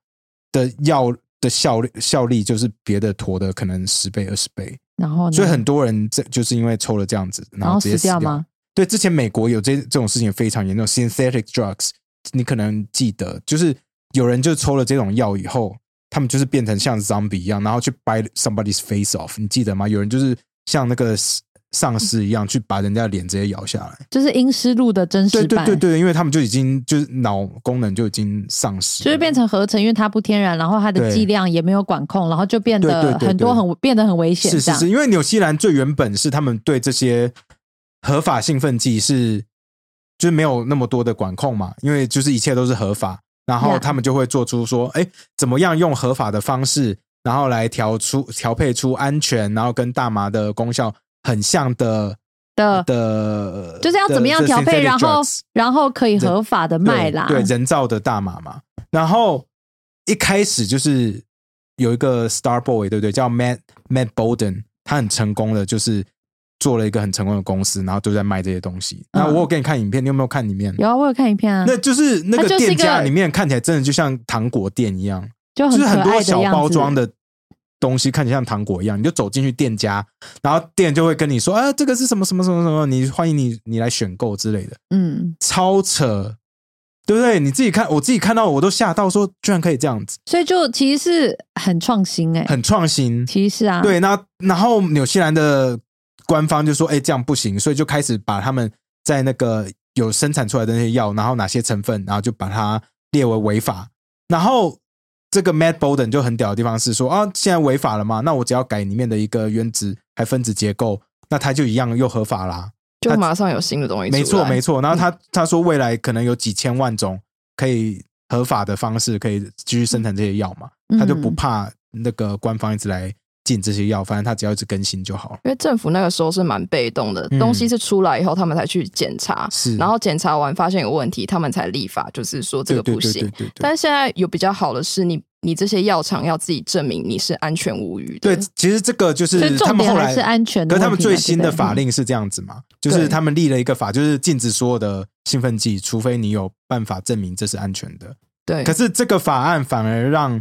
的药的效力效力就是别的坨的可能十倍二十倍，然后呢？所以很多人这就是因为抽了这样子，然后后直接死死掉吗？对，之前美国有这这种事情非常严重，synthetic drugs，你可能记得，就是有人就抽了这种药以后，他们就是变成像 zombie 一样，然后去 bite somebody's face off，你记得吗？有人就是像那个丧尸一样去把人家的脸直接咬下来。就是阴湿路的真实版，对对对，因为他们就已经就是脑功能就已经丧失了，就是变成合成，因为它不天然，然后它的剂量也没有管控，然后就变得很多对很变得很危险。是是，因为纽西兰最原本是他们对这些合法兴奋剂是就是没有那么多的管控嘛，因为就是一切都是合法，然后他们就会做出说，哎，怎么样用合法的方式，然后来调出调配出安全，然后跟大麻的功效很像的的的，就是要怎么样调配，然后然后可以合法的卖啦。对对人造的大麻嘛。然后一开始就是有一个 Star Boy，对不对？叫 Matt Matt Bolden，他很成功的，就是做了一个很成功的公司，然后都在卖这些东西。嗯那我有给你看影片，你有没有看里面？有啊，我有看影片啊，那就是那个店家里面看起来真的就像糖果店一样，就很就是很多小包装。的东西看起来像糖果一样，你就走进去店家，然后店就会跟你说啊，这个是什么什么什么什么，你欢迎你你来选购之类的，嗯，超扯，对不对？你自己看，我自己看到我都吓到说，居然可以这样子，所以就其实是很创新哎、很创新。其实是啊，对，那然后纽西兰的官方就说，哎，这样不行，所以就开始把他们在那个有生产出来的那些药，然后哪些成分，然后就把它列为违法。然后这个 Matt Bolden 就很屌的地方是说啊，现在违法了嘛，那我只要改里面的一个原子还分子结构，那它就一样又合法啦。就马上有新的东西。没错，没错。然后嗯他他说未来可能有几千万种可以合法的方式可以继续生产这些药嘛，嗯他就不怕那个官方一直来进这些药，反正他只要一直更新就好了。因为政府那个时候是蛮被动的，嗯东西是出来以后，他们才去检查，是，然后检查完发现有问题，他们才立法，就是说这个不行。对对对对对但是现在有比较好的是你，你这些药厂要自己证明你是安全无虞的。对，其实这个就是他重们后来点是安全的。可是他们最新的法令是这样子嘛，就是他们立了一个法，就是禁止所有的兴奋剂，除非你有办法证明这是安全的。对可是这个法案反而让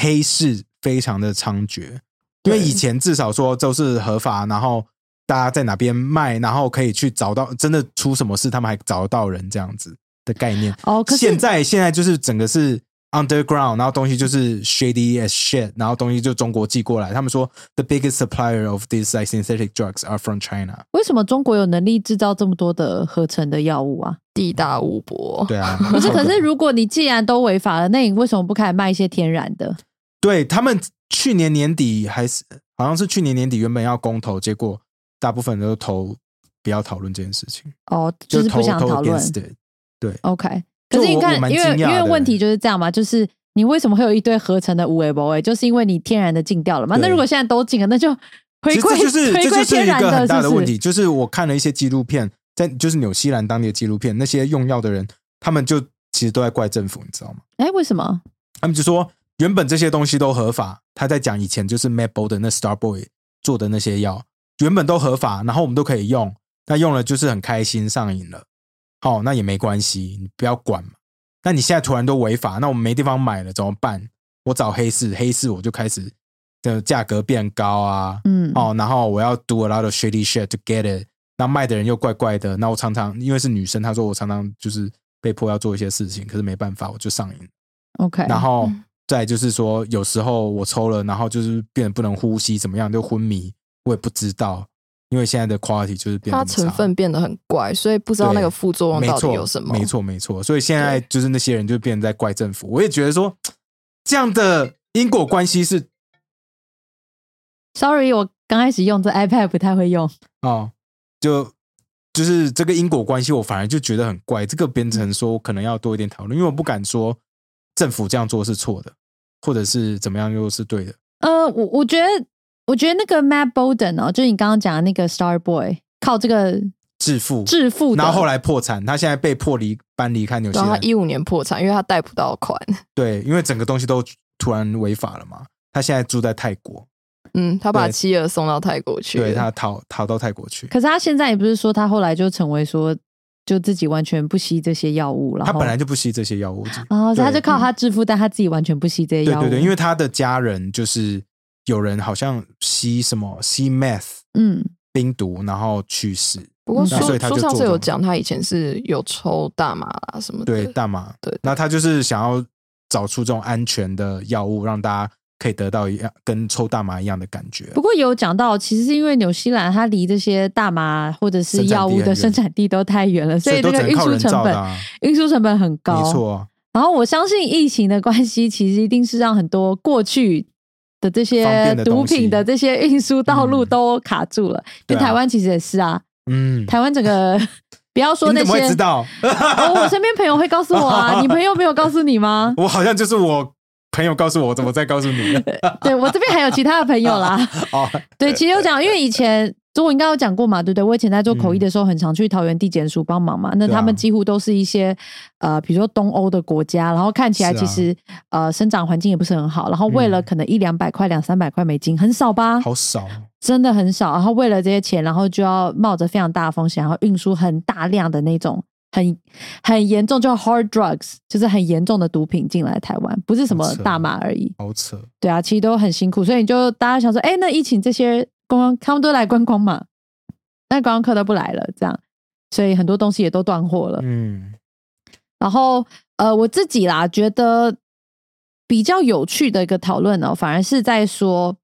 黑市非常的猖獗，因为以前至少说都是合法，然后大家在哪边卖，然后可以去找到真的出什么事，他们还找得到人这样子的概念。哦，可是现在现在就是整个是 underground，然后东西就是 shady as shit，然后东西就中国寄过来。他们说 the biggest supplier of these like synthetic drugs are from China。为什么中国有能力制造这么多的合成的药物啊？地大物博。对啊，可是，可是，如果你既然都违法了，那你为什么不开始卖一些天然的？对他们去年年底还是好像是去年年底原本要公投，结果大部分人都投不要讨论这件事情，哦，就是不想讨论。it。对，OK，可是你看因为因为问题就是这样嘛，就是你为什么会有一堆合成的无为博诶？就是因为你天然的禁掉了嘛。那如果现在都禁了，那就回归就是回归这就是天然一个很大是？的问题，就是我看了一些纪录片，在就是纽西兰当地的纪录片，那些用药的人，他们就其实都在怪政府，你知道吗？哎，为什么？他们就说原本这些东西都合法，他在讲以前就是 Matt Bolden 那 Star Boy 做的那些药原本都合法，然后我们都可以用，那用了就是很开心上瘾了，好、那也没关系，你不要管嘛。那你现在突然都违法，那我们没地方买了怎么办？我找黑市，黑市我就开始的价格变高啊，嗯，哦，然后我要 do a lot of shady shit to get it，那卖的人又怪怪的，那我常常因为是女生，她说我常常就是被迫要做一些事情，可是没办法，我就上瘾。OK，然后嗯再就是说，有时候我抽了，然后就是变得不能呼吸，怎么样就昏迷，我也不知道，因为现在的 quality 就是变得它成分变得很怪，所以不知道那个副作用到底有什么。没错，没错。所以现在就是那些人就变成在怪政府，我也觉得说这样的因果关系是 Sorry，我刚开始用这 iPad 不太会用。哦，就就是这个因果关系，我反而就觉得很怪。这个编程说我可能要多一点讨论，因为我不敢说政府这样做是错的，或者是怎么样又是对的。呃，我我觉得，我觉得那个 Matt Bolden 哦，就是你刚刚讲的那个 Star Boy，靠这个致富，致富，然后后来破产，他现在被迫离搬离开纽西兰。然后他一五年破产，因为他贷不到款。对，因为整个东西都突然违法了嘛。他现在住在泰国，嗯，他把妻儿送到泰国去了。对他逃逃到泰国去。可是他现在也不是说他后来就成为说，就自己完全不吸这些药物，了他本来就不吸这些药物，哦，所以他就靠他致富，但他自己完全不吸这些药物。对对对，因为他的家人就是有人好像吸什么吸 meth 嗯，冰毒，然后去世。不过书那所以他就书上做这种是有讲，他以前是有抽大麻啦什么的。对大麻，对那他就是想要找出这种安全的药物，让大家可以得到一样跟抽大麻一样的感觉。不过有讲到，其实是因为纽西兰它离这些大麻或者是药物的生生产地都太远了，所以这个运输成本啊，运输成本很高。没错啊，然后我相信疫情的关系，其实一定是让很多过去的这些毒品的这些运输道路嗯都卡住了。因对啊为台湾其实也是啊，嗯，台湾整个 不要说那些知，道？哦，我身边朋友会告诉我啊，你朋友没有告诉你吗？我好像就是我朋友告诉我，我怎么再告诉你？对我这边还有其他的朋友啦。哦，对，其实有讲，因为以前这我应该有讲过嘛，对不对？我以前在做口译的时候，很常去桃园地检署帮忙嘛。那他们几乎都是一些呃，比如说东欧的国家，然后看起来其实、呃生长环境也不是很好，然后为了嗯可能一两百块、两三百块美金，很少吧？好少，真的很少。然后为了这些钱，然后就要冒着非常大的风险，然后运输很大量的那种很很严重，就 hard drugs，就是很严重的毒品进来台湾，不是什么大麻而已。好扯。对啊，其实都很辛苦，所以你就大家想说，哎，那疫情这些观光，他们都来观光嘛，那观光客都不来了，这样，所以很多东西也都断货了。嗯，然后呃，我自己啦，觉得比较有趣的一个讨论呢，反而是在说，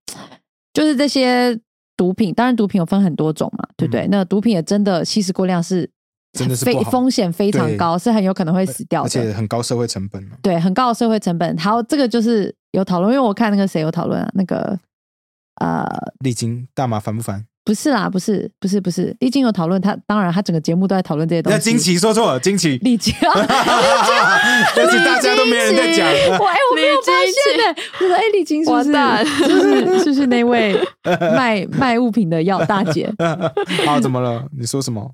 就是这些毒品，当然毒品有分很多种嘛，对不对？嗯那毒品也真的吸食过量是非真的是非风险非常高，是很有可能会死掉而且。很高社会成本哦对，很高的社会成本。好，这个就是有讨论，因为我看那个谁有讨论啊，那个呃，丽晶大麻烦不烦？不是啦，不是，不是，不是，丽晶有讨论，他当然他整个节目都在讨论这些东西。那惊奇说错了，惊奇，丽晶，但是大家都没人在讲。我哎，我没有发现呢。我说哎，丽晶是不是完蛋是不是是不是那位卖卖物品的药大姐 啊，怎么了？你说什么？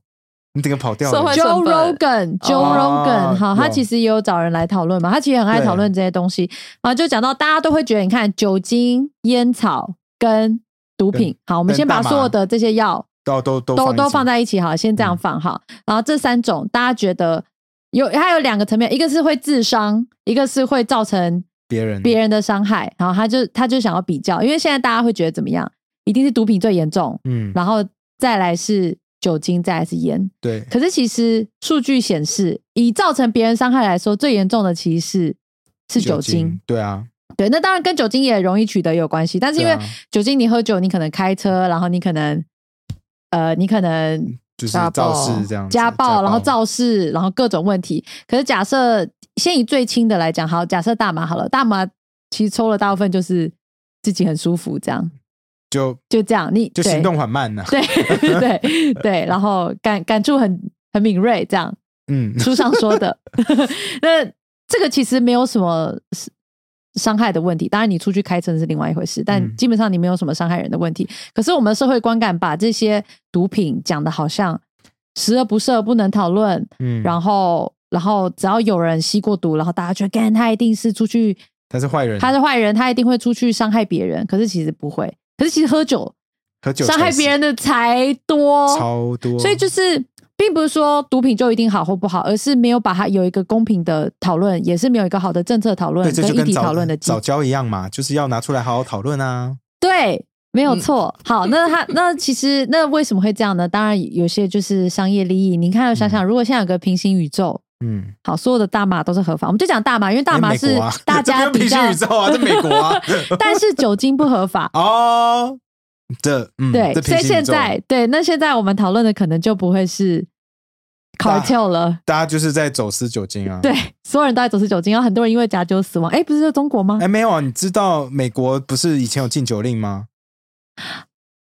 你整个跑掉了社会。？Joe 成本 Rogan，Joe 哦 Rogan，好，他有其实也有找人来讨论嘛，他其实很爱对讨论这些东西，然后就讲到大家都会觉得，你看酒精、烟草跟毒品，好，我们跟先把大麻所有的这些药都都都都都放放在一起好，先这样嗯放好。然后这三种大家觉得有，它有两个层面，一个是会自伤，一个是会造成别人别人的伤害。然后他就他就想要比较，因为现在大家会觉得怎么样？一定是毒品最严重，嗯，然后再来是酒精，再来是烟。对，可是其实数据显示，以造成别人伤害来说，最严重的其实是是酒精。，对啊，对，那当然跟酒精也容易取得有关系，但是因为酒精，你喝酒，你可能开车，然后你可能呃，你可能就是家暴肇事这样，家暴，然后肇事，然后各种问题。可是假设先以最轻的来讲，好，假设大麻好了，大麻其实抽了大部分就是自己很舒服，这样就就这样，你就行动缓慢呐。对对对，然后感感触很很敏锐，这样嗯，书上说的。那这个其实没有什么伤害的问题，当然你出去开车是另外一回事，但嗯基本上你没有什么伤害人的问题。可是我们社会观感把这些毒品讲的好像十恶不赦，不能讨论，嗯，然后然后只要有人吸过毒，然后大家觉得，干他一定是出去，他是坏人，他是坏人，他一定会出去伤害别人。可是其实不会，可是其实喝酒喝酒伤害别人的才多，超多，所以就是。并不是说毒品就一定好或不好，而是没有把它有一个公平的讨论，也是没有一个好的政策讨论跟议题讨论的机早教一样嘛，就是要拿出来好好讨论啊。对，没有嗯错。好，那他 那其实那为什么会这样呢？当然有些就是商业利益。你看，想想，如果现在有个平行宇宙，嗯，好，所有的大麻都是合法，我们就讲大麻，因为大麻是大 家比较行宇，宙啊，在美国啊。但是酒精不合法。哦，这嗯，对，所以现在对，那现在我们讨论的可能就不会是大 cartel 了。大家就是在走私酒精啊。对，所有人都在走私酒精，然后很多人因为假酒死亡。哎，不是在中国吗？哎，没有啊，你知道美国不是以前有禁酒令吗？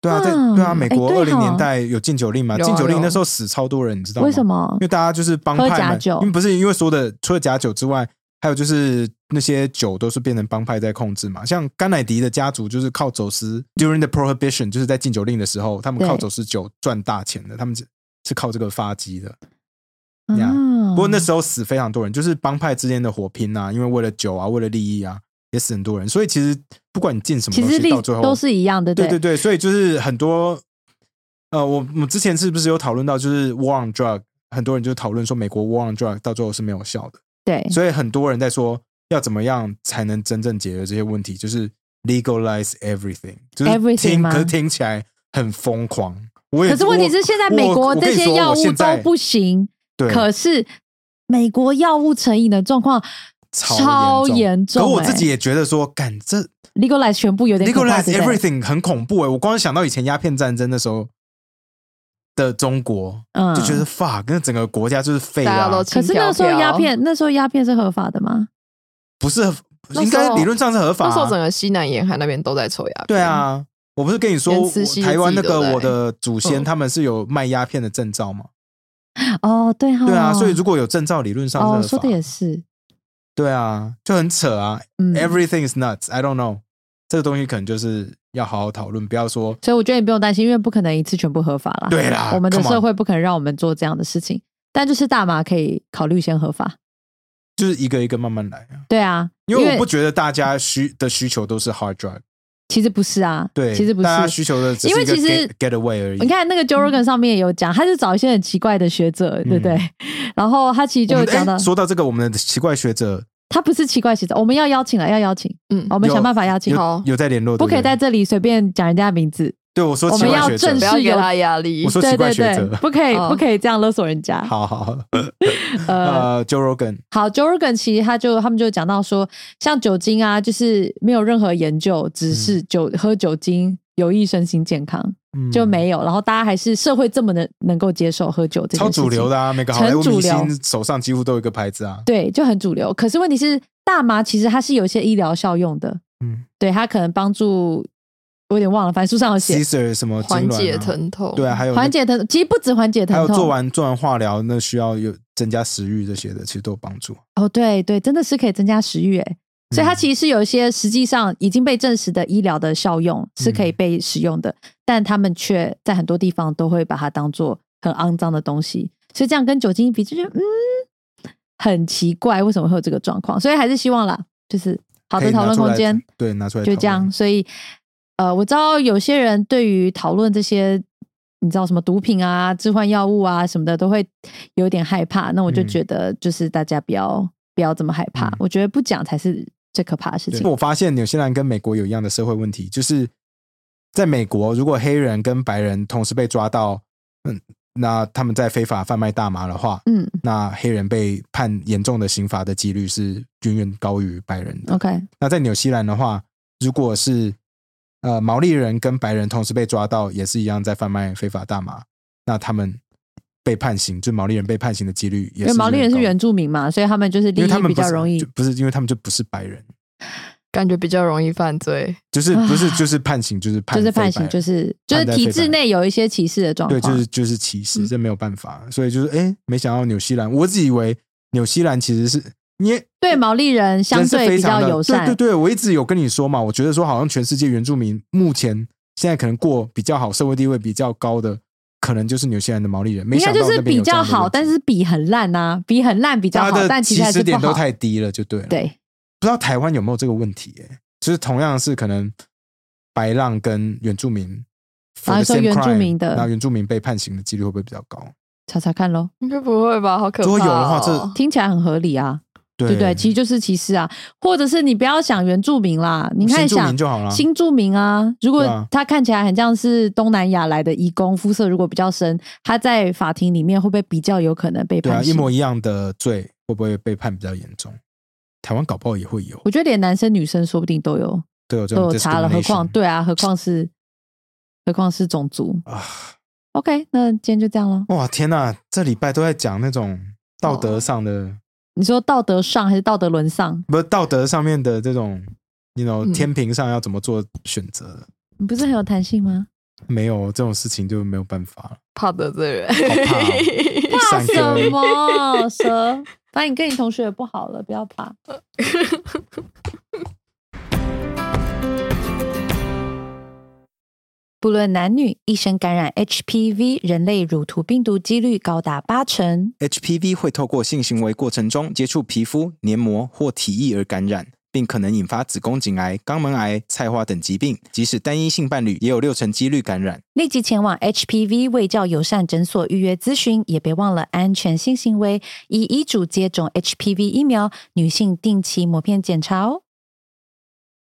对啊，在嗯对啊，美国二零年代有禁酒令嘛？禁酒令那时候死超多人，你知道吗？为什？么因？为大家就是帮派们，因为不是因为说的除了假酒之外，还有就是那些酒都是变成帮派在控制嘛。像甘乃迪的家族就是靠走私，during the prohibition，就是在禁酒令的时候，他们靠走私酒赚大钱的，他们是是靠这个发迹的。呀啊不过那时候死非常多人，就是帮派之间的火拼啊，因为为了酒啊，为了利益啊，也死很多人。所以其实不管你进什么东西，其实历到最后都是一样的，对对对，所以就是很多呃，我我们之前是不是有讨论到，就是 war on drug，很多人就讨论说美国 war on drug 到最后是没有效的，对所以很多人在说要怎么样才能真正解决这些问题，就是 legalize everything，就是 Everything 听可是听起来很疯狂。我也可是问题是，现在美国我我跟你这些药物都不行，对可是美国药物成瘾的状况超超严重欸可我自己也觉得说，干这 legalize 全部有点，legalize？everything 很恐怖哎！我光想到以前鸦片战争的时候的中国，嗯就觉得 fuck，那整个国家就是废啊大家都，可是那时候鸦片，那时候鸦片是合法的吗？不是应该理论上是合法、啊。那时候整个西南沿海那边都在抽鸦片。对，啊，我不是跟你说台湾那个我的祖先嗯他们是有卖鸦片的证照吗？哦，对哈，对啊，所以如果有证照，理论上是合哦，法。说的也是，对啊，就很扯啊。嗯 Everything is nuts. I don't know，这个东西可能就是要好好讨论，不要说所以我觉得你不用担心，因为不可能一次全部合法啦。对啦我们的社会不可能让我们做这样的事情。但就是大麻可以考虑先合法。就是一个一个慢慢来啊。对啊，因为我不觉得大家需的需求都是 hard drug，其实不是啊，对，其实不大家是。需求的因为其实 get away 而已。你看那个 Joe Rogan 上面也有讲，他是找一些很奇怪的学者，对不对？然后他其实就讲到哎，说到这个，我们的奇怪学者他不是奇怪学者，我们要邀请了，要邀请，嗯，我们想办法邀请，好有有在联络，不可以在这里随便讲人家的名字。对我说我们要奇怪学者。正式有不要给他压力。我。说奇对对对。怪学者，，不可以哦不可以这样勒索人家。好好好，呃，呃，Joe Rogan，好，Joe Rogan 其实他就他们就讲到说，像酒精啊，就是没有任何研究，只是酒、喝酒精有益身心健康嗯。就没有，然后大家还是社会这么的能够接受喝酒这件超主流的啊，每个好莱坞明很主流。星手上几乎都有一个牌子啊。对，就很主流。可是问题是，大麻其实它是有一些医疗效用的，嗯。对它可能帮助，我有点忘了，反正书上有写，Caesar 什么缓解疼痛，对啊，还有缓解疼，其实不止缓解疼痛还有疼痛，做完做完化疗，那需要有增加食欲这些的，其实都有帮助。哦，对对，真的是可以增加食欲诶。所以它嗯其实是有一些实际上已经被证实的医疗的效用是可以嗯被使用的，但他们却在很多地方都会把它当做很肮脏的东西，所以这样跟酒精一比，就觉得嗯很奇怪，为什么会有这个状况？所以还是希望啦，就是好的讨论空间，对，拿出来就这样。所以呃，我知道有些人对于讨论这些。你知道什么毒品啊、置换药物啊什么的，都会有点害怕。那我就嗯觉得，就是大家不要不要这么害怕。嗯我觉得不讲才是最可怕的事情对。我发现纽西兰跟美国有一样的社会问题，就是在美国，如果黑人跟白人同时被抓到，嗯，那他们在非法贩卖大麻的话，嗯那黑人被判严重的刑罚的几率是远远高于白人的。，OK，那在纽西兰的话，如果是呃毛利人跟白人同时被抓到，也是一样在贩卖非法大麻，那他们被判刑，就毛利人被判刑的几率也是因为毛利人是原住民嘛，所以他们就是利因为他益们比较容易。不是因为他们就不是白人，感觉比较容易犯罪。就是 不是就是判刑就是判就是判刑，就是就是体制内有一些歧视的状况对，就是就是歧视，嗯这没有办法，所以就是哎，没想到纽西兰，我只以为纽西兰其实是因为对毛利人相对比较友善。对对对，我一直有跟你说嘛，我觉得说好像全世界原住民目前现在可能过比较好、社会地位比较高的，可能就是纽西兰的毛利人。没应该就是比较好，但是比很烂呐、比很烂比较好，但其实还起始点都。太低了，就对了。，对，不知道台湾有没有这个问题、欸？就是同样是可能白浪跟原住民，然后 for the 说原住民的那原住民被判刑的几率会不会比较高？查查看喽，应该不会吧？好可怕、哦！如果有的话这听起来很合理啊，对对不对？其实就是歧视啊，或者是你不要想原住民啦，你看新住想民就好了。新住民啊，如果他看起来很像是东南亚来的移工，肤色如果比较深，他在法庭里面会不会比较有可能被对啊？一模一样的罪会不会被判比较严重？台湾搞不好也会有，我觉得连男生女生说不定都有都有都有差了，何况对啊，何况是何况是种族。啊！OK，那今天就这样了。哇，天哪，这礼拜都在讲那种道德上的，你说道德上还是道德沦丧？不是道德上面的这种，你 know 嗯天平上要怎么做选择？你不是很有弹性吗？没有这种事情就没有办法了。怕得罪人，怕哦 怕什么？蛇，反正你跟你同学也不好了，不要怕。不论男女，一生感染 HPV 人类乳头病毒几率高达八成。HPV 会透过性行为过程中接触皮肤、黏膜或体液而感染，并可能引发子宫颈癌、肛门癌、菜花等疾病。即使单一性伴侣，也有六成几率感染。立即前往 HPV 卫教友善诊所预约咨询，也别忘了安全性行为，以医嘱接种 HPV 疫苗，女性定期抹片检查哦。